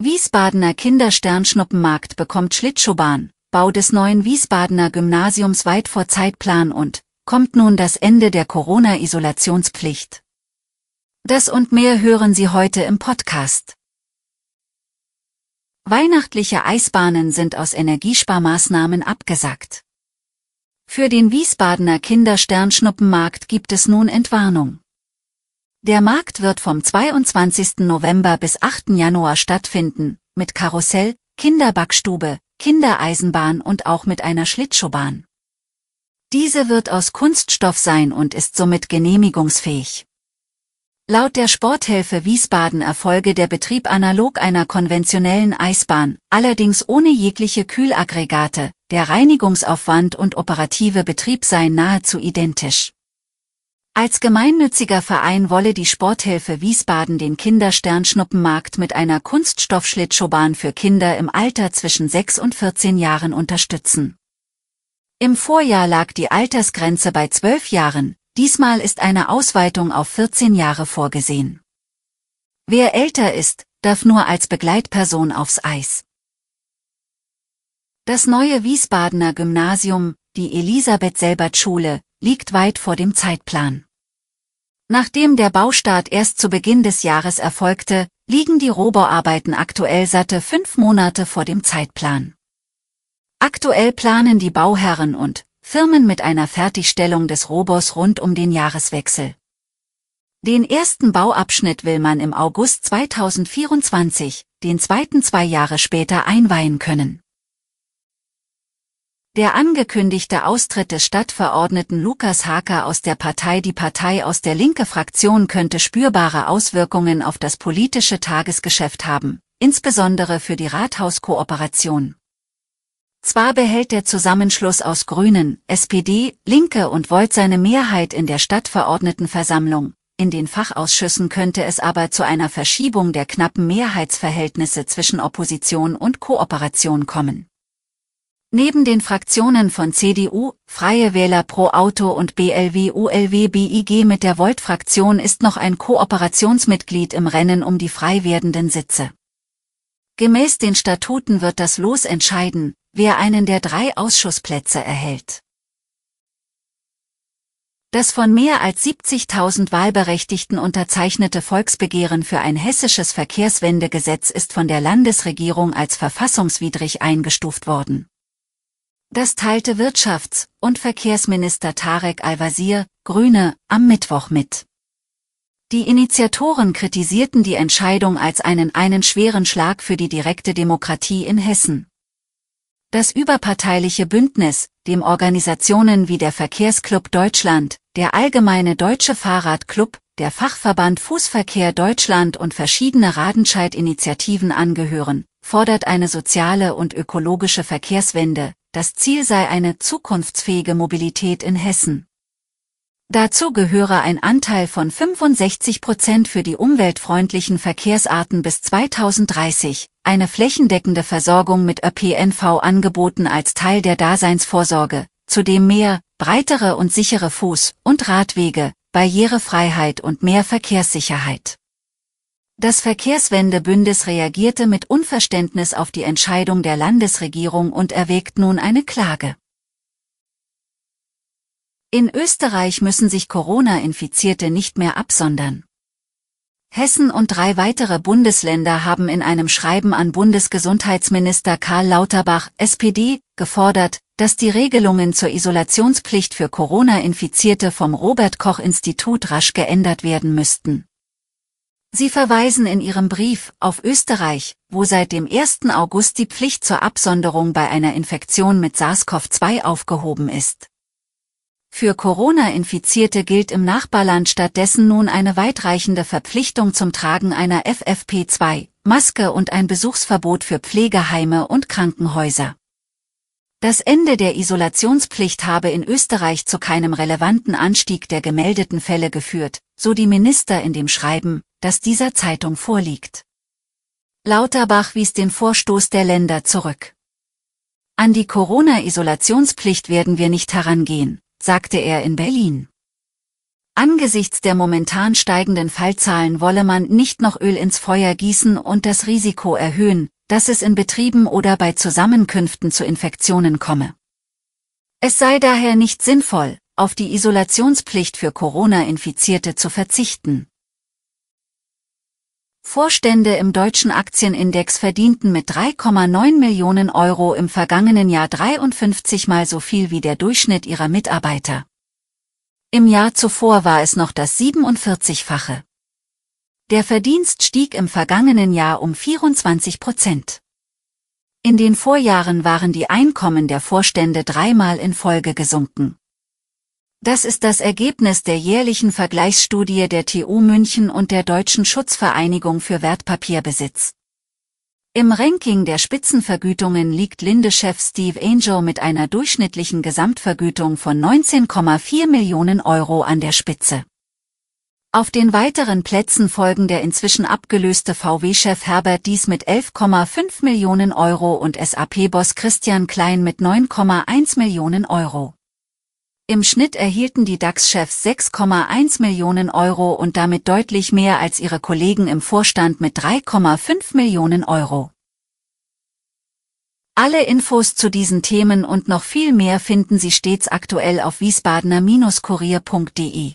Wiesbadener Kindersternschnuppenmarkt bekommt Schlittschuhbahn, Bau des neuen Wiesbadener Gymnasiums weit vor Zeitplan und kommt nun das Ende der Corona-Isolationspflicht. Das und mehr hören Sie heute im Podcast. Weihnachtliche Eisbahnen sind aus Energiesparmaßnahmen abgesagt. Für den Wiesbadener Kindersternschnuppenmarkt gibt es nun Entwarnung. Der Markt wird vom 22. November bis 8. Januar stattfinden, mit Karussell, Kinderbackstube, Kindereisenbahn und auch mit einer Schlittschuhbahn. Diese wird aus Kunststoff sein und ist somit genehmigungsfähig. Laut der Sporthilfe Wiesbaden erfolge der Betrieb analog einer konventionellen Eisbahn, allerdings ohne jegliche Kühlaggregate, der Reinigungsaufwand und operative Betrieb seien nahezu identisch. Als gemeinnütziger Verein wolle die Sporthilfe Wiesbaden den Kindersternschnuppenmarkt mit einer Kunststoffschlittschuhbahn für Kinder im Alter zwischen 6 und 14 Jahren unterstützen. Im Vorjahr lag die Altersgrenze bei 12 Jahren, Diesmal ist eine Ausweitung auf 14 Jahre vorgesehen. Wer älter ist, darf nur als Begleitperson aufs Eis. Das neue Wiesbadener Gymnasium, die Elisabeth-Selbert-Schule, liegt weit vor dem Zeitplan. Nachdem der Baustart erst zu Beginn des Jahres erfolgte, liegen die Rohbauarbeiten aktuell satte fünf Monate vor dem Zeitplan. Aktuell planen die Bauherren und Firmen mit einer Fertigstellung des Robos rund um den Jahreswechsel. Den ersten Bauabschnitt will man im August 2024, den zweiten zwei Jahre später einweihen können. Der angekündigte Austritt des Stadtverordneten Lukas Haker aus der Partei Die Partei aus der linke Fraktion könnte spürbare Auswirkungen auf das politische Tagesgeschäft haben, insbesondere für die Rathauskooperation. Zwar behält der Zusammenschluss aus Grünen, SPD, Linke und Volt seine Mehrheit in der Stadtverordnetenversammlung, in den Fachausschüssen könnte es aber zu einer Verschiebung der knappen Mehrheitsverhältnisse zwischen Opposition und Kooperation kommen. Neben den Fraktionen von CDU, Freie Wähler Pro Auto und BLW ULW BIG mit der Volt-Fraktion ist noch ein Kooperationsmitglied im Rennen um die frei werdenden Sitze. Gemäß den Statuten wird das Los entscheiden, wer einen der drei Ausschussplätze erhält. Das von mehr als 70.000 Wahlberechtigten unterzeichnete Volksbegehren für ein hessisches Verkehrswendegesetz ist von der Landesregierung als verfassungswidrig eingestuft worden. Das teilte Wirtschafts- und Verkehrsminister Tarek Al-Wazir, Grüne, am Mittwoch mit. Die Initiatoren kritisierten die Entscheidung als einen einen schweren Schlag für die direkte Demokratie in Hessen. Das überparteiliche Bündnis, dem Organisationen wie der Verkehrsclub Deutschland, der Allgemeine Deutsche Fahrradclub, der Fachverband Fußverkehr Deutschland und verschiedene Radenscheid-Initiativen angehören, fordert eine soziale und ökologische Verkehrswende. Das Ziel sei eine zukunftsfähige Mobilität in Hessen. Dazu gehöre ein Anteil von 65 Prozent für die umweltfreundlichen Verkehrsarten bis 2030, eine flächendeckende Versorgung mit ÖPNV-Angeboten als Teil der Daseinsvorsorge, zudem mehr, breitere und sichere Fuß- und Radwege, Barrierefreiheit und mehr Verkehrssicherheit. Das Verkehrswendebündnis reagierte mit Unverständnis auf die Entscheidung der Landesregierung und erwägt nun eine Klage. In Österreich müssen sich Corona-Infizierte nicht mehr absondern. Hessen und drei weitere Bundesländer haben in einem Schreiben an Bundesgesundheitsminister Karl Lauterbach, SPD, gefordert, dass die Regelungen zur Isolationspflicht für Corona-Infizierte vom Robert Koch Institut rasch geändert werden müssten. Sie verweisen in ihrem Brief auf Österreich, wo seit dem 1. August die Pflicht zur Absonderung bei einer Infektion mit SARS-CoV-2 aufgehoben ist. Für Corona-Infizierte gilt im Nachbarland stattdessen nun eine weitreichende Verpflichtung zum Tragen einer FFP2, Maske und ein Besuchsverbot für Pflegeheime und Krankenhäuser. Das Ende der Isolationspflicht habe in Österreich zu keinem relevanten Anstieg der gemeldeten Fälle geführt, so die Minister in dem Schreiben, das dieser Zeitung vorliegt. Lauterbach wies den Vorstoß der Länder zurück. An die Corona-Isolationspflicht werden wir nicht herangehen, sagte er in Berlin. Angesichts der momentan steigenden Fallzahlen wolle man nicht noch Öl ins Feuer gießen und das Risiko erhöhen, dass es in Betrieben oder bei Zusammenkünften zu Infektionen komme. Es sei daher nicht sinnvoll, auf die Isolationspflicht für Corona-Infizierte zu verzichten. Vorstände im deutschen Aktienindex verdienten mit 3,9 Millionen Euro im vergangenen Jahr 53 mal so viel wie der Durchschnitt ihrer Mitarbeiter. Im Jahr zuvor war es noch das 47-fache. Der Verdienst stieg im vergangenen Jahr um 24 Prozent. In den Vorjahren waren die Einkommen der Vorstände dreimal in Folge gesunken. Das ist das Ergebnis der jährlichen Vergleichsstudie der TU München und der Deutschen Schutzvereinigung für Wertpapierbesitz. Im Ranking der Spitzenvergütungen liegt Linde-Chef Steve Angel mit einer durchschnittlichen Gesamtvergütung von 19,4 Millionen Euro an der Spitze. Auf den weiteren Plätzen folgen der inzwischen abgelöste VW-Chef Herbert Dies mit 11,5 Millionen Euro und SAP-Boss Christian Klein mit 9,1 Millionen Euro. Im Schnitt erhielten die DAX-Chefs 6,1 Millionen Euro und damit deutlich mehr als ihre Kollegen im Vorstand mit 3,5 Millionen Euro. Alle Infos zu diesen Themen und noch viel mehr finden Sie stets aktuell auf wiesbadener-kurier.de.